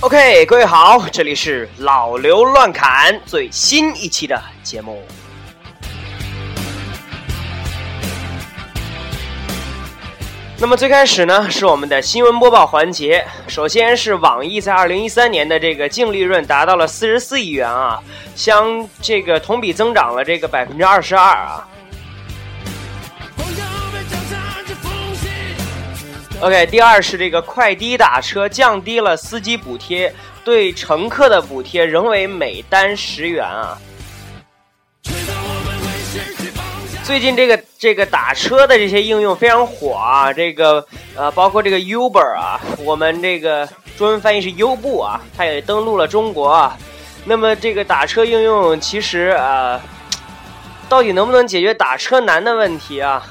OK，各位好，这里是老刘乱侃最新一期的节目。那么最开始呢，是我们的新闻播报环节。首先是网易在二零一三年的这个净利润达到了四十四亿元啊，相这个同比增长了这个百分之二十二啊。OK，第二是这个快滴打车降低了司机补贴，对乘客的补贴仍为每单十元啊。最近这个这个打车的这些应用非常火啊，这个呃包括这个 Uber 啊，我们这个中文翻译是优步啊，它也登陆了中国啊。那么这个打车应用其实呃，到底能不能解决打车难的问题啊？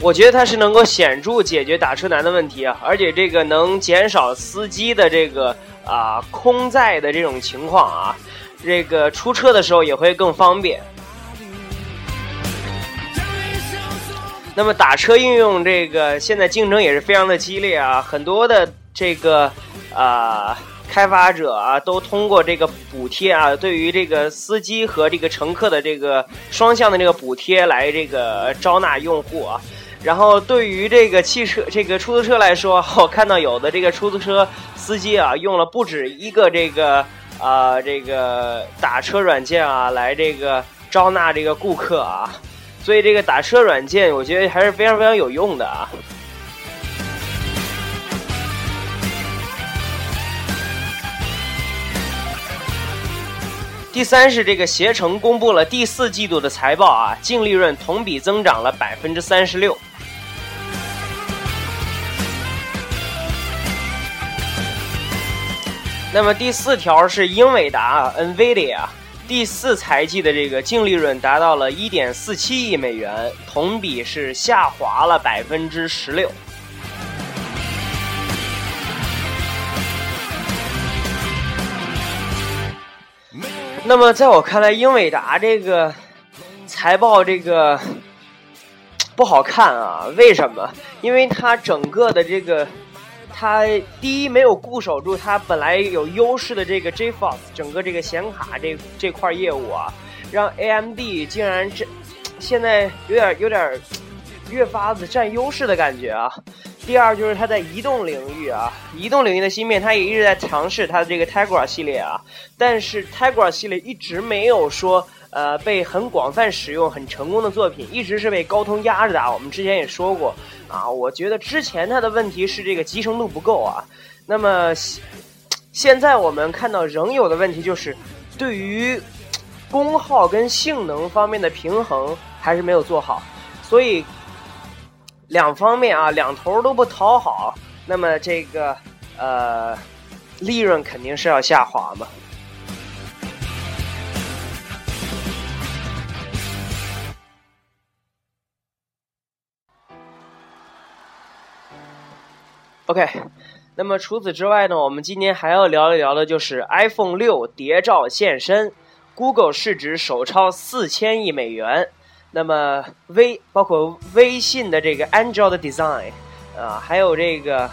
我觉得它是能够显著解决打车难的问题啊，而且这个能减少司机的这个啊空载的这种情况啊，这个出车的时候也会更方便。那么打车应用这个现在竞争也是非常的激烈啊，很多的这个啊开发者啊都通过这个补贴啊，对于这个司机和这个乘客的这个双向的这个补贴来这个招纳用户啊。然后对于这个汽车、这个出租车来说，我看到有的这个出租车司机啊，用了不止一个这个啊这个打车软件啊，来这个招纳这个顾客啊，所以这个打车软件我觉得还是非常非常有用的啊。第三是这个携程公布了第四季度的财报啊，净利润同比增长了百分之三十六。那么第四条是英伟达 （NVIDIA） 第四财季的这个净利润达到了一点四七亿美元，同比是下滑了百分之十六。那么在我看来，英伟达这个财报这个不好看啊？为什么？因为它整个的这个。它第一没有固守住它本来有优势的这个 GeForce 整个这个显卡这这块业务啊，让 AMD 竟然这现在有点有点越发的占优势的感觉啊。第二就是它在移动领域啊，移动领域的芯片它也一直在尝试它的这个 Tegra 系列啊，但是 Tegra 系列一直没有说。呃，被很广泛使用、很成功的作品，一直是被高通压着打。我们之前也说过啊，我觉得之前它的问题是这个集成度不够啊。那么现在我们看到仍有的问题就是，对于功耗跟性能方面的平衡还是没有做好，所以两方面啊，两头都不讨好，那么这个呃，利润肯定是要下滑嘛。OK，那么除此之外呢，我们今天还要聊一聊的就是 iPhone 六谍照现身，Google 市值首超四千亿美元，那么微包括微信的这个 Android Design，啊，还有这个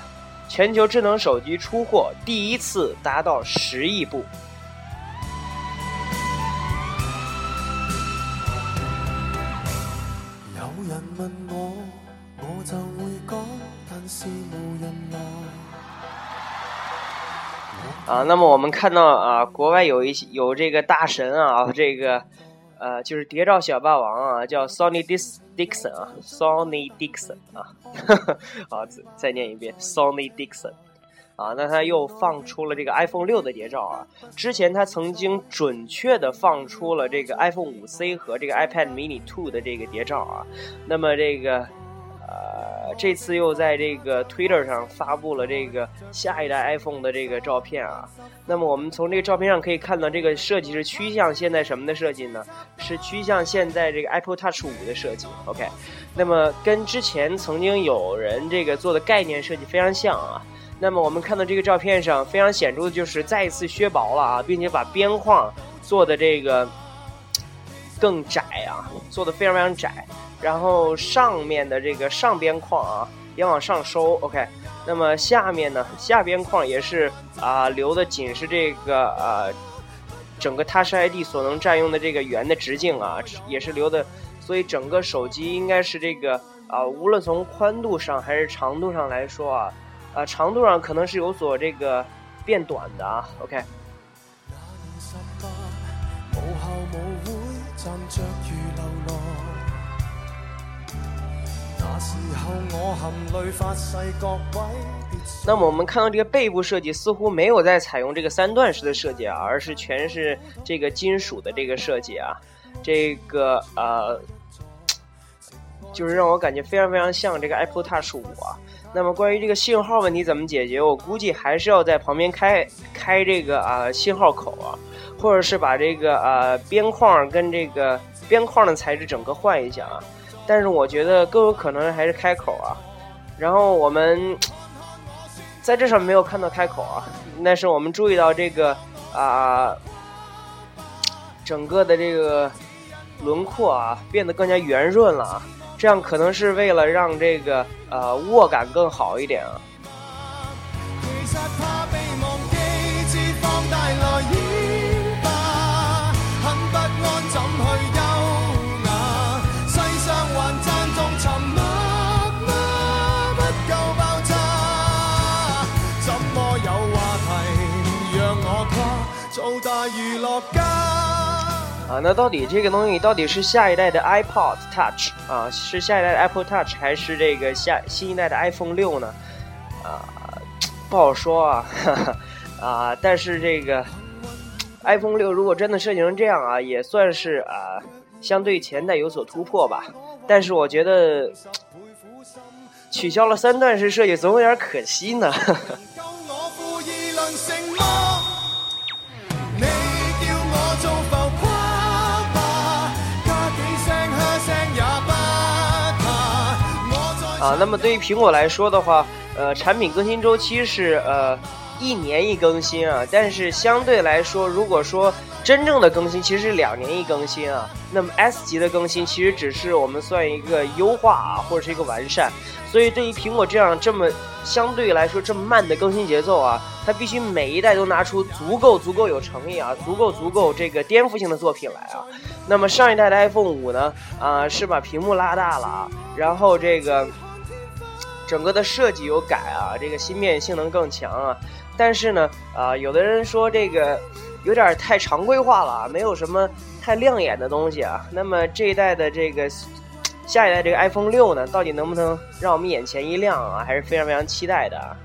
全球智能手机出货第一次达到十亿部。有人问我，我就啊，那么我们看到啊，国外有一些有这个大神啊，这个呃，就是谍照小霸王啊，叫 Sony Dixon 啊，Sony Dixon 啊，好，再念一遍 Sony Dixon 啊，那他又放出了这个 iPhone 六的谍照啊，之前他曾经准确的放出了这个 iPhone 五 C 和这个 iPad Mini Two 的这个谍照啊，那么这个。呃，这次又在这个 Twitter 上发布了这个下一代 iPhone 的这个照片啊。那么我们从这个照片上可以看到，这个设计是趋向现在什么的设计呢？是趋向现在这个 Apple Touch 五的设计。OK，那么跟之前曾经有人这个做的概念设计非常像啊。那么我们看到这个照片上非常显著的就是再一次削薄了啊，并且把边框做的这个更窄啊，做的非常非常窄。然后上面的这个上边框啊也往上收，OK。那么下面呢，下边框也是啊留的仅是这个呃整个 Touch ID 所能占用的这个圆的直径啊，也是留的，所以整个手机应该是这个啊无论从宽度上还是长度上来说啊，啊长度上可能是有所这个变短的啊，OK。那时候我含泪发誓，各位。那么我们看到这个背部设计似乎没有在采用这个三段式的设计啊，而是全是这个金属的这个设计啊，这个呃，就是让我感觉非常非常像这个 Apple Touch 五啊。那么关于这个信号问题怎么解决，我估计还是要在旁边开开这个啊信号口啊，或者是把这个呃边框跟这个边框的材质整个换一下啊。但是我觉得更有可能还是开口啊，然后我们在这上没有看到开口啊，但是我们注意到这个啊，整个的这个轮廓啊变得更加圆润了啊，这样可能是为了让这个呃握感更好一点啊。啊，那到底这个东西到底是下一代的 iPod Touch 啊，是下一代的 Apple Touch 还是这个下新一代的 iPhone 六呢？啊，不好说啊，啊，但是这个 iPhone 六如果真的设计成这样啊，也算是啊，相对前代有所突破吧。但是我觉得取消了三段式设计，总有点可惜呢。啊，那么对于苹果来说的话，呃，产品更新周期是呃一年一更新啊，但是相对来说，如果说真正的更新其实是两年一更新啊，那么 S 级的更新其实只是我们算一个优化啊，或者是一个完善，所以对于苹果这样这么相对来说这么慢的更新节奏啊，它必须每一代都拿出足够足够有诚意啊，足够足够这个颠覆性的作品来啊。那么上一代的 iPhone 五呢，啊是把屏幕拉大了啊，然后这个。整个的设计有改啊，这个芯片性能更强啊，但是呢，啊，有的人说这个有点太常规化了，没有什么太亮眼的东西啊。那么这一代的这个下一代这个 iPhone 六呢，到底能不能让我们眼前一亮啊？还是非常非常期待的啊。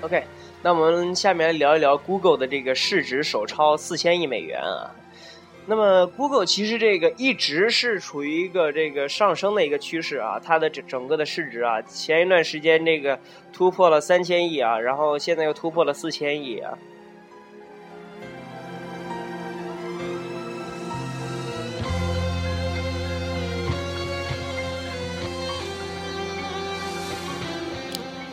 OK，那我们下面来聊一聊 Google 的这个市值首超四千亿美元啊。那么 Google 其实这个一直是处于一个这个上升的一个趋势啊，它的整整个的市值啊，前一段时间这个突破了三千亿啊，然后现在又突破了四千亿啊。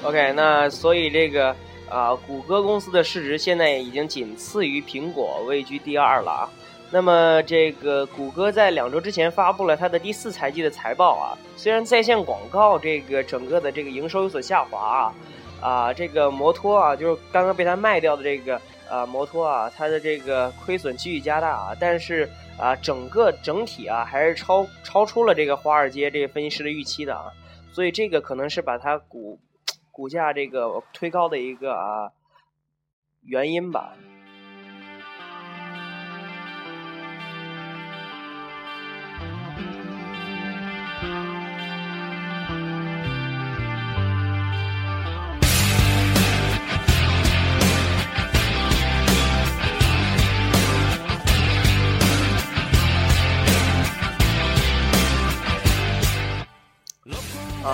OK，那所以这个。啊，谷歌公司的市值现在已经仅次于苹果，位居第二了啊。那么，这个谷歌在两周之前发布了它的第四财季的财报啊。虽然在线广告这个整个的这个营收有所下滑啊，啊，这个摩托啊，就是刚刚被它卖掉的这个啊摩托啊，它的这个亏损继续加大啊。但是啊，整个整体啊还是超超出了这个华尔街这个分析师的预期的啊。所以这个可能是把它股。股价这个推高的一个啊原因吧。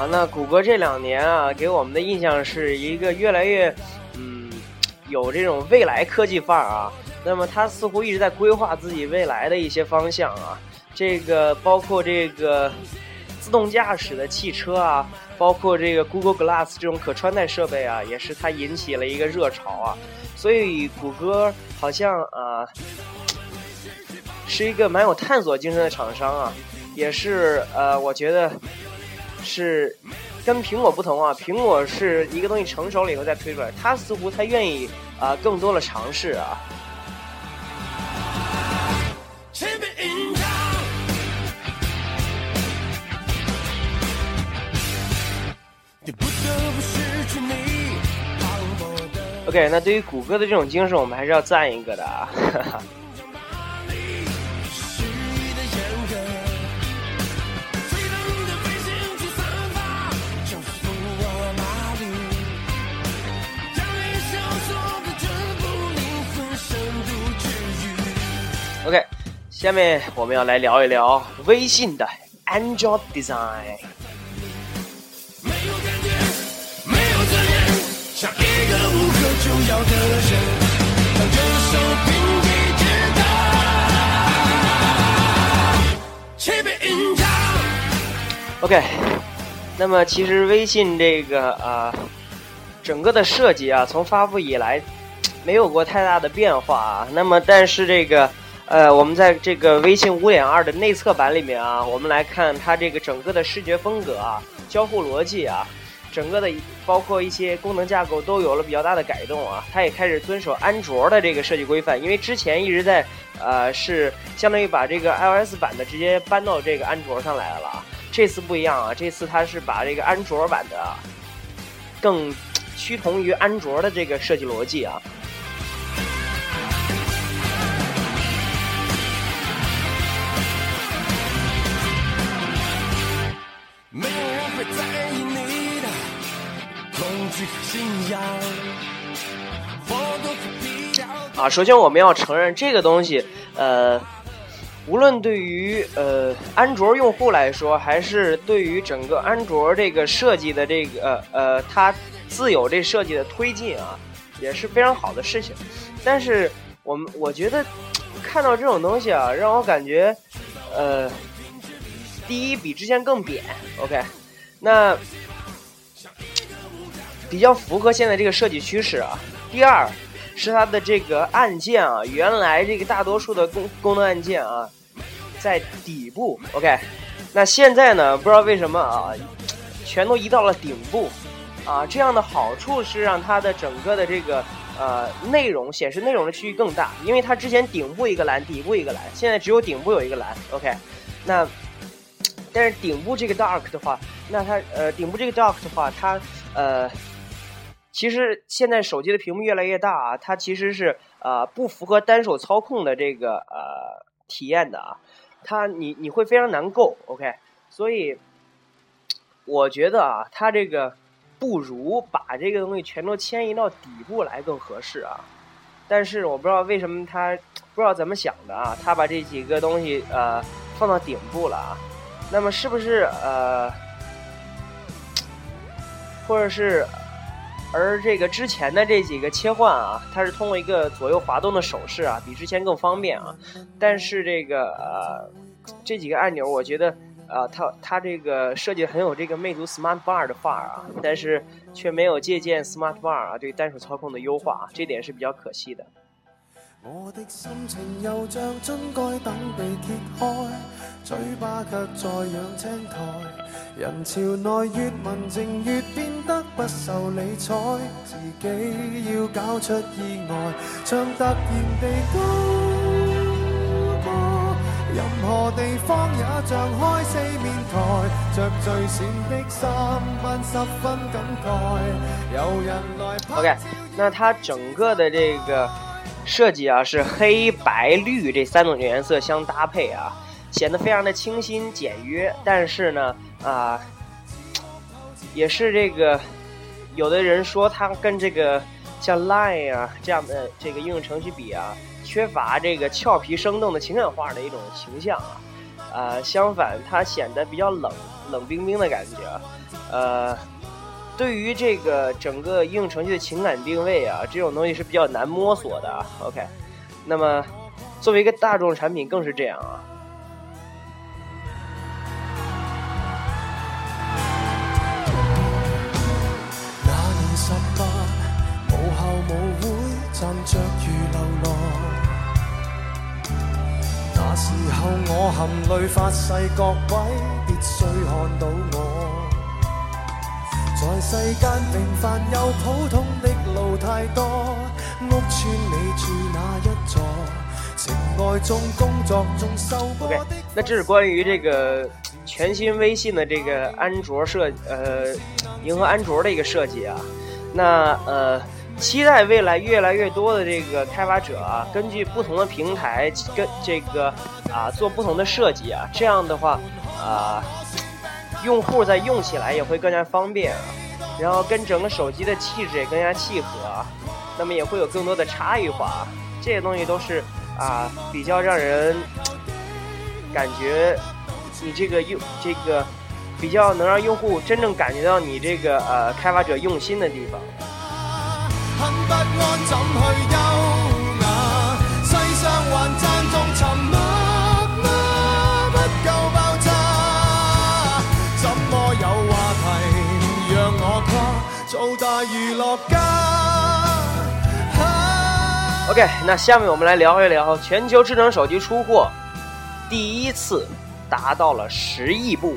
那谷歌这两年啊，给我们的印象是一个越来越，嗯，有这种未来科技范儿啊。那么它似乎一直在规划自己未来的一些方向啊。这个包括这个自动驾驶的汽车啊，包括这个 Google Glass 这种可穿戴设备啊，也是它引起了一个热潮啊。所以谷歌好像啊是一个蛮有探索精神的厂商啊，也是呃，我觉得是跟苹果不同啊。苹果是一个东西成熟了以后再推出来，它似乎它愿意啊更多的尝试啊。OK，那对于谷歌的这种精神，我们还是要赞一个的啊。下面我们要来聊一聊微信的 Android Design。OK，那么其实微信这个啊，整个的设计啊，从发布以来没有过太大的变化啊。那么但是这个呃，我们在这个微信五点二的内测版里面啊，我们来看它这个整个的视觉风格啊，交互逻辑啊。整个的包括一些功能架构都有了比较大的改动啊，它也开始遵守安卓的这个设计规范，因为之前一直在呃是相当于把这个 iOS 版的直接搬到这个安卓上来了，这次不一样啊，这次它是把这个安卓版的更趋同于安卓的这个设计逻辑啊。啊，首先我们要承认这个东西，呃，无论对于呃安卓用户来说，还是对于整个安卓这个设计的这个呃它自有这设计的推进啊，也是非常好的事情。但是我们我觉得 看到这种东西啊，让我感觉呃，第一比之前更扁，OK，那。比较符合现在这个设计趋势啊。第二，是它的这个按键啊，原来这个大多数的功功能按键啊，在底部，OK，那现在呢，不知道为什么啊，全都移到了顶部，啊，这样的好处是让它的整个的这个呃内容显示内容的区域更大，因为它之前顶部一个栏，底部一个栏，现在只有顶部有一个栏，OK，那但是顶部这个 Dark 的话，那它呃顶部这个 Dark 的话，它呃。其实现在手机的屏幕越来越大啊，它其实是呃不符合单手操控的这个呃体验的啊，它你你会非常难够，OK，所以我觉得啊，它这个不如把这个东西全都迁移到底部来更合适啊。但是我不知道为什么他不知道怎么想的啊，他把这几个东西呃放到顶部了啊，那么是不是呃，或者是？而这个之前的这几个切换啊，它是通过一个左右滑动的手势啊，比之前更方便啊。但是这个呃，这几个按钮，我觉得啊，它它这个设计很有这个魅族 Smart Bar 的范儿啊，但是却没有借鉴 Smart Bar 啊对单手操控的优化啊，这点是比较可惜的。我的心情又像樽盖等被揭开，嘴巴却在养青苔。人潮内越文静越变得不受理睬，自己要搞出意外，像突然地高歌，任何地方也像开四面台，着最闪的衫，扮十分感慨。有人来拍 OK，那它整个的这个。设计啊是黑白绿这三种颜色相搭配啊，显得非常的清新简约。但是呢啊，也是这个有的人说它跟这个像 Line 啊这样的这个应用程序比啊，缺乏这个俏皮生动的情感化的一种形象啊。呃，相反它显得比较冷冷冰冰的感觉，呃。对于这个整个应用程序的情感定位啊这种东西是比较难摸索的啊。Ok 那么作为一个大众产品更是这样啊。那年十八母校舞会站着如喽罗那时候我含泪发誓各位必须看到我。在世间平凡又普通的路太多，屋村你住哪一座？情爱中、工作中受过的。那这是关于这个全新微信的这个安卓设呃，迎合安卓的一个设计啊。那呃。期待未来越来越多的这个开发者啊，根据不同的平台跟这个啊做不同的设计啊，这样的话啊，用户在用起来也会更加方便啊，然后跟整个手机的气质也更加契合啊，那么也会有更多的差异化，这些东西都是啊比较让人感觉你这个用这个比较能让用户真正感觉到你这个呃开发者用心的地方。？OK，那下面我们来聊一聊全球智能手机出货第一次达到了十亿部。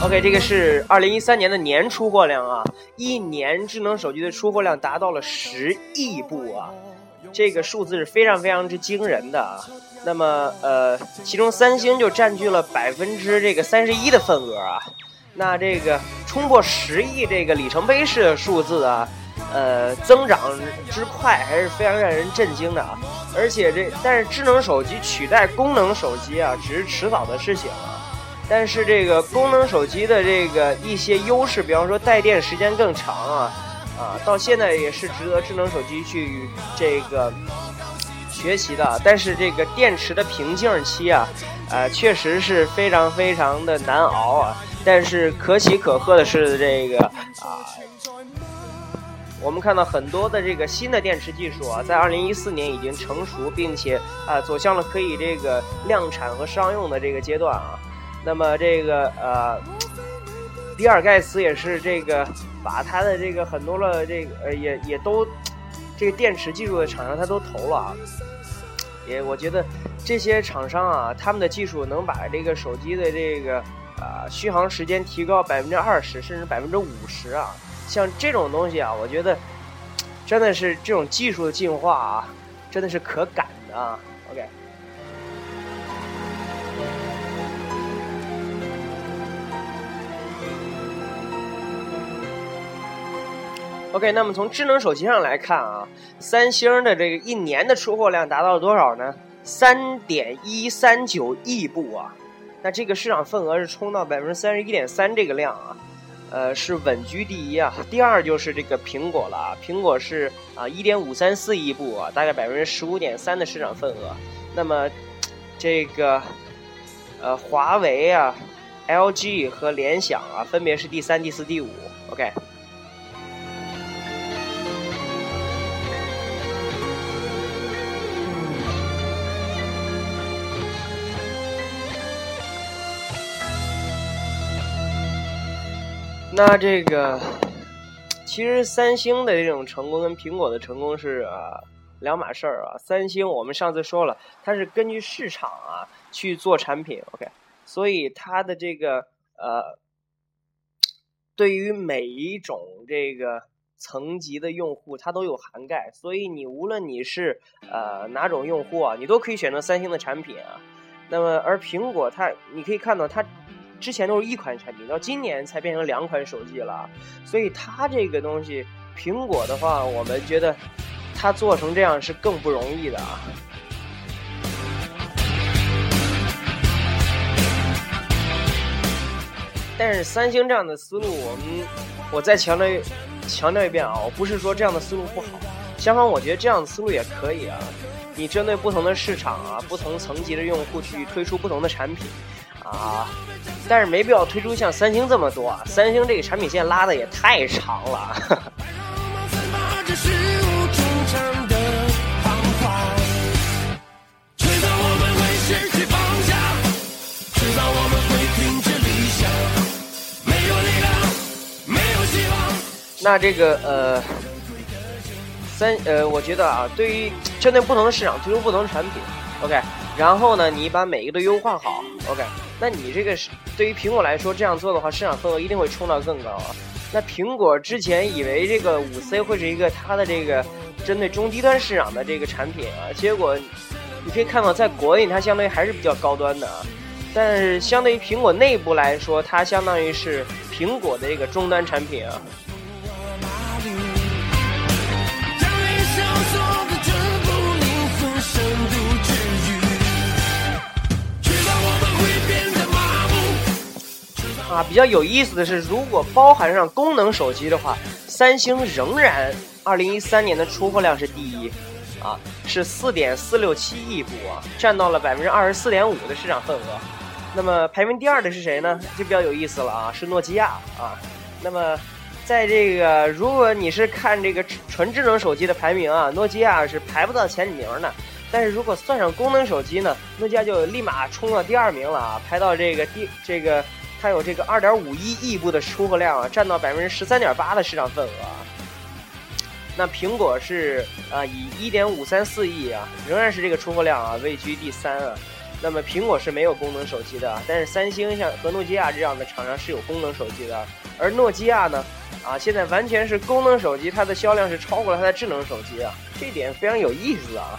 OK，这个是二零一三年的年出货量啊，一年智能手机的出货量达到了十亿部啊，这个数字是非常非常之惊人的啊。那么呃，其中三星就占据了百分之这个三十一的份额啊。那这个冲破十亿这个里程碑式的数字啊，呃，增长之快还是非常让人震惊的啊。而且这但是智能手机取代功能手机啊，只是迟早的事情啊。但是这个功能手机的这个一些优势，比方说带电时间更长啊，啊，到现在也是值得智能手机去这个学习的。但是这个电池的瓶颈期啊，呃，确实是非常非常的难熬啊。但是可喜可贺的是，这个啊，我们看到很多的这个新的电池技术啊，在二零一四年已经成熟，并且啊，走向了可以这个量产和商用的这个阶段啊。那么这个呃，比尔盖茨也是这个把他的这个很多了这个呃也也都这个电池技术的厂商他都投了啊，也我觉得这些厂商啊他们的技术能把这个手机的这个啊续航时间提高百分之二十甚至百分之五十啊，像这种东西啊，我觉得真的是这种技术的进化啊，真的是可感的啊。OK。OK，那么从智能手机上来看啊，三星的这个一年的出货量达到了多少呢？三点一三九亿部啊，那这个市场份额是冲到百分之三十一点三这个量啊，呃，是稳居第一啊。第二就是这个苹果了啊，苹果是啊一点五三四亿部啊，大概百分之十五点三的市场份额。那么这个呃华为啊、LG 和联想啊，分别是第三、第四、第五。OK。那这个，其实三星的这种成功跟苹果的成功是啊两码事儿啊。三星我们上次说了，它是根据市场啊去做产品，OK，所以它的这个呃，对于每一种这个层级的用户，它都有涵盖。所以你无论你是呃哪种用户啊，你都可以选择三星的产品啊。那么而苹果它，你可以看到它。之前都是一款产品，到今年才变成两款手机了，所以它这个东西，苹果的话，我们觉得它做成这样是更不容易的啊。但是三星这样的思路，我们我再强调强调一遍啊，我不是说这样的思路不好，相反，我觉得这样的思路也可以啊。你针对不同的市场啊，不同层级的用户去推出不同的产品。啊，但是没必要推出像三星这么多，三星这个产品线拉的也太长了。那这个呃，三呃，我觉得啊，对于针对不同的市场推出不同的产品，OK，然后呢，你把每一个都优化好，OK，那你这个是对于苹果来说这样做的话，市场份额一定会冲到更高啊。那苹果之前以为这个五 C 会是一个它的这个针对中低端市场的这个产品啊，结果你可以看到，在国内它相当于还是比较高端的啊，但是相对于苹果内部来说，它相当于是苹果的这个终端产品啊。啊，比较有意思的是，如果包含上功能手机的话，三星仍然二零一三年的出货量是第一，啊，是四点四六七亿部啊，占到了百分之二十四点五的市场份额。那么排名第二的是谁呢？就比较有意思了啊，是诺基亚啊。那么在这个如果你是看这个纯智能手机的排名啊，诺基亚是排不到前几名的。但是如果算上功能手机呢，诺基亚就立马冲到第二名了啊，排到这个第这个。它有这个二点五一亿部的出货量啊，占到百分之十三点八的市场份额啊。那苹果是啊，以一点五三四亿啊，仍然是这个出货量啊，位居第三啊。那么苹果是没有功能手机的，但是三星像和诺基亚这样的厂商是有功能手机的。而诺基亚呢，啊，现在完全是功能手机，它的销量是超过了它的智能手机啊，这点非常有意思啊。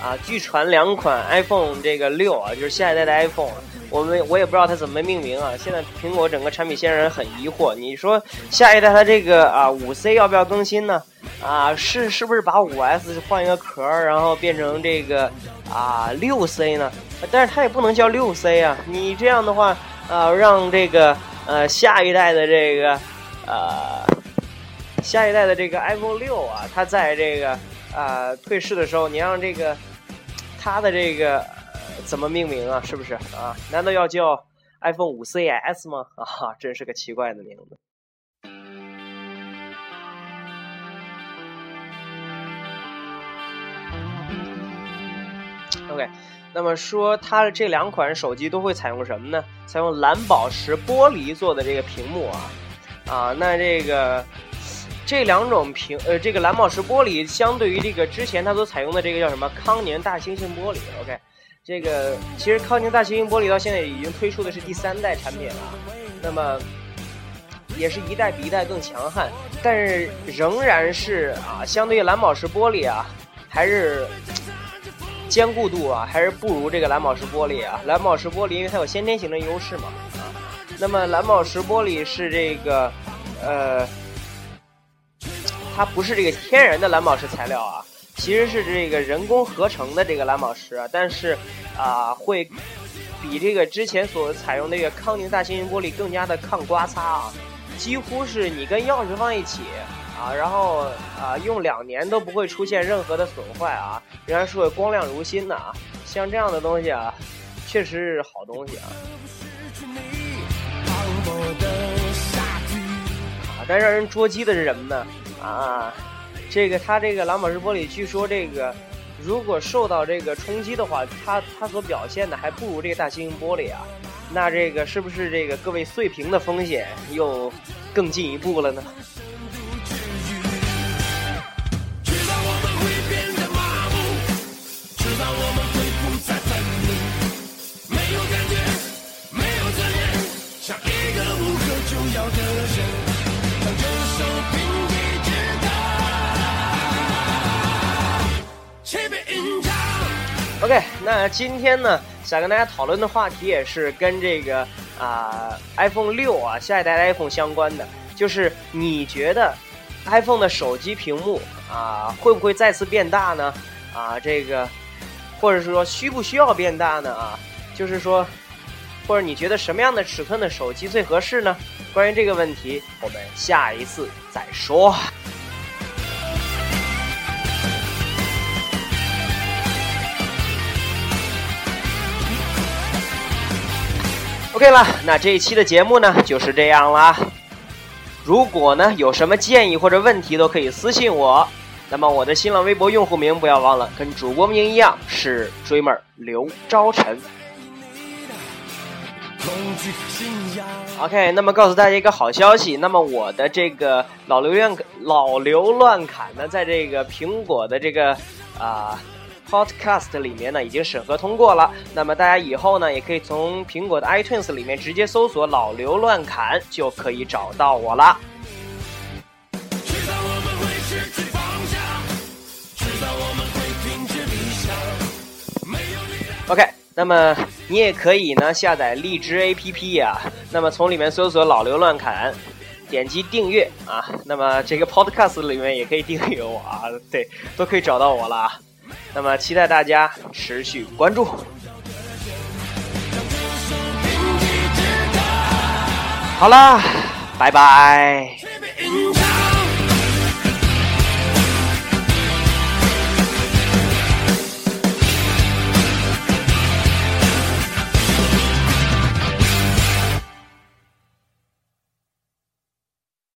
啊，据传两款 iPhone 这个六啊，就是下一代的 iPhone，我们我也不知道它怎么命名啊。现在苹果整个产品线让人很疑惑。你说下一代它这个啊五 C 要不要更新呢？啊，是是不是把五 S 换一个壳，然后变成这个啊六 C 呢？但是它也不能叫六 C 啊，你这样的话啊，让这个呃下一代的这个呃。下一代的这个 iPhone 六啊，它在这个啊退市的时候，你让这个它的这个怎么命名啊？是不是啊？难道要叫 iPhone 五 CS 吗？啊，真是个奇怪的名字。OK，那么说它的这两款手机都会采用什么呢？采用蓝宝石玻璃做的这个屏幕啊啊，那这个。这两种屏，呃，这个蓝宝石玻璃相对于这个之前它所采用的这个叫什么康宁大猩猩玻璃，OK，这个其实康宁大猩猩玻璃到现在已经推出的是第三代产品了，那么也是一代比一代更强悍，但是仍然是啊，相对于蓝宝石玻璃啊，还是坚固度啊，还是不如这个蓝宝石玻璃啊。蓝宝石玻璃因为它有先天型的优势嘛，啊，那么蓝宝石玻璃是这个，呃。它不是这个天然的蓝宝石材料啊，其实是这个人工合成的这个蓝宝石，但是啊，会比这个之前所采用那个康宁大猩猩玻璃更加的抗刮擦啊，几乎是你跟钥匙放一起啊，然后啊用两年都不会出现任何的损坏啊，仍然是会光亮如新的啊，像这样的东西啊，确实是好东西啊。啊，但让人捉鸡的是什么呢？啊，这个它这个蓝宝石玻璃，据说这个如果受到这个冲击的话，它它所表现的还不如这个大猩猩玻璃啊。那这个是不是这个各位碎屏的风险又更进一步了呢？OK，那今天呢，想跟大家讨论的话题也是跟这个啊 iPhone 六啊下一代 iPhone 相关的，就是你觉得 iPhone 的手机屏幕啊会不会再次变大呢？啊，这个或者是说需不需要变大呢？啊，就是说或者你觉得什么样的尺寸的手机最合适呢？关于这个问题，我们下一次再说。OK 了，那这一期的节目呢就是这样啦。如果呢有什么建议或者问题，都可以私信我。那么我的新浪微博用户名不要忘了，跟主播名一样是 Dreamer 刘昭晨。OK，那么告诉大家一个好消息，那么我的这个老刘乱老刘乱侃呢，在这个苹果的这个啊 Podcast 里面呢已经审核通过了。那么大家以后呢也可以从苹果的 iTunes 里面直接搜索“老刘乱侃”就可以找到我了。OK，那么你也可以呢下载荔枝 APP 呀，那么从里面搜索“老刘乱侃”，点击订阅啊，那么这个 Podcast 里面也可以订阅我啊，对，都可以找到我了。那么期待大家持续关注。好啦，拜拜。